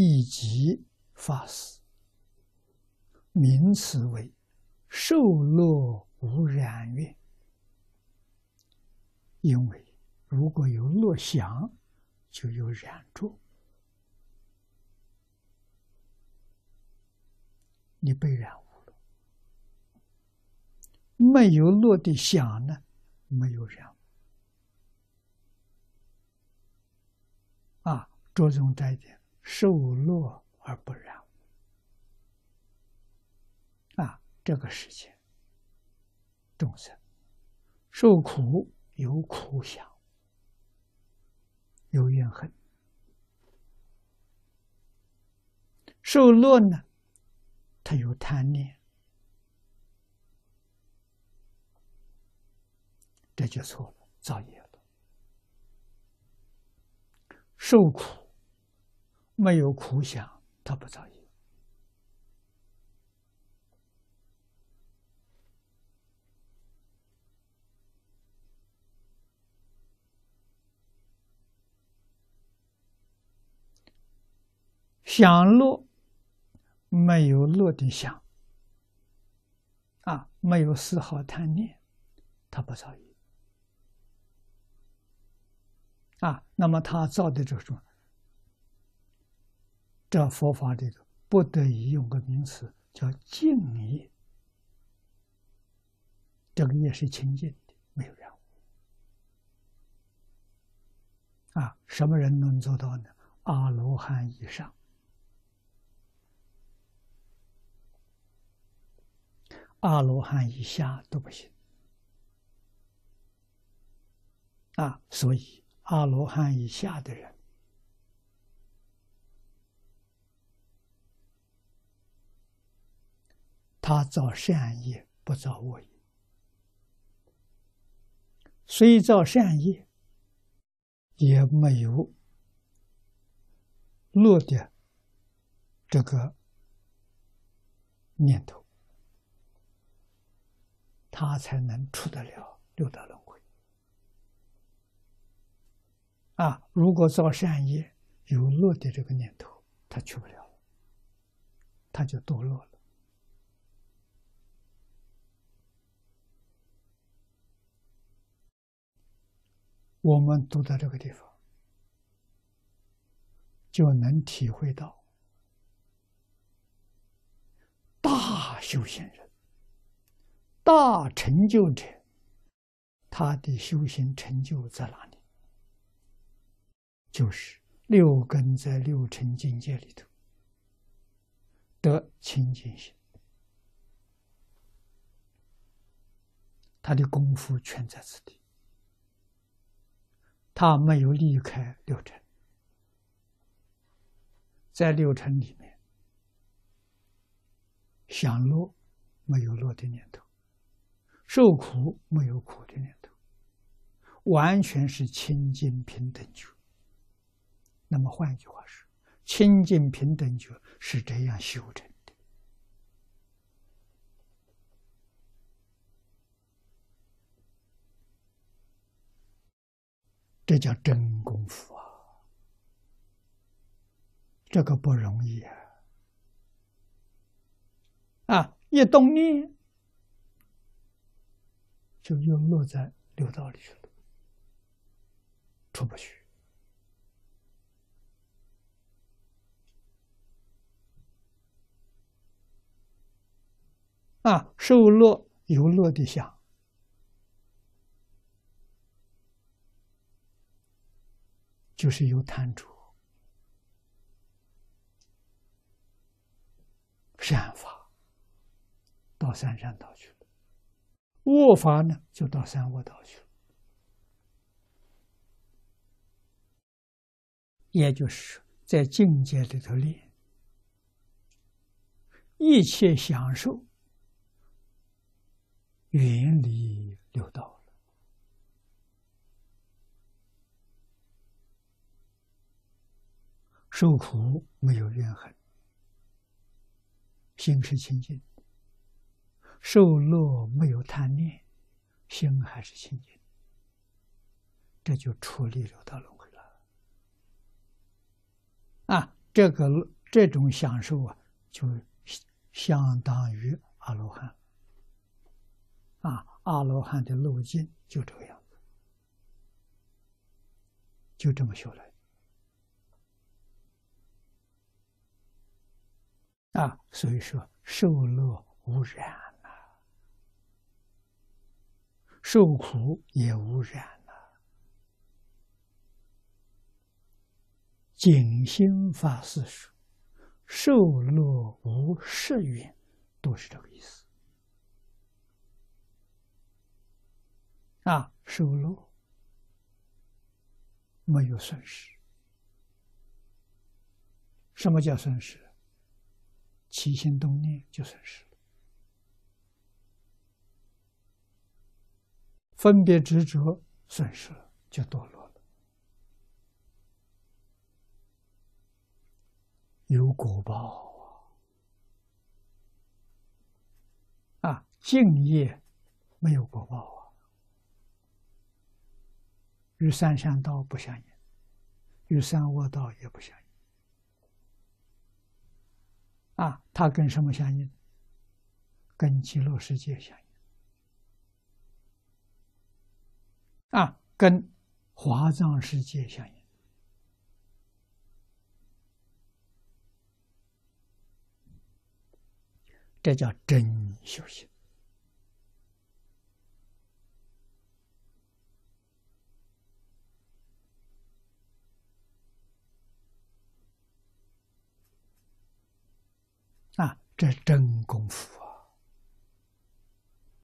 以及发誓，名词为受乐无染愿。因为如果有乐想，就有染着，你被染污了；没有乐的想呢，没有染。啊，着重这一点，受乐而不染。啊，这个世界众生受苦有苦想，有怨恨；受乐呢，他有贪念，这就错了，造业了。受苦，没有苦想，他不造业。享乐，没有乐的想，啊，没有丝毫贪念，他不造业。啊，那么他造的这种，这佛法里头不得已用个名词叫净业，这个业是清净的，没有染污。啊，什么人能做到呢？阿罗汉以上，阿罗汉以下都不行。啊，所以。阿罗汉以下的人，他造善业不造恶业，虽造善业，也没有落的这个念头，他才能出得了六道轮回。啊！如果造善业有乐的这个念头，他去不了，他就堕落了。我们读到这个地方，就能体会到大修行人、大成就者，他的修行成就在哪里？就是六根在六尘境界里头得清净心，他的功夫全在此地，他没有离开六尘，在六尘里面享乐没有乐的念头，受苦没有苦的念头，完全是清净平等觉。那么换一句话说，清净平等觉是这样修成这叫真功夫啊！这个不容易啊！啊，一动念就又落在六道里去了，出不去。啊，受乐有乐的想，就是有贪着；善法到三善道去了，恶法呢就到三恶道去了。也就是在境界里头练，一切享受。远离六道受苦没有怨恨，心是清净；受乐没有贪念，心还是清净。这就出离六道轮回了。啊，这个这种享受啊，就相当于阿罗汉。啊，阿罗汉的路径就这个样子，就这么修来。啊，所以说受乐无染呐，受苦也无染呐，静心法师说，受乐无失缘，都是这个意思。啊，受乐没有损失。什么叫损失？起心动念就损失了，分别执着损失了，就堕落了。有果报啊！啊，敬业没有果报啊，与三善道不相应，与三恶道也不相应。啊，它跟什么相应？跟极乐世界相应。啊，跟华藏世界相应。这叫真修行。这真功夫啊！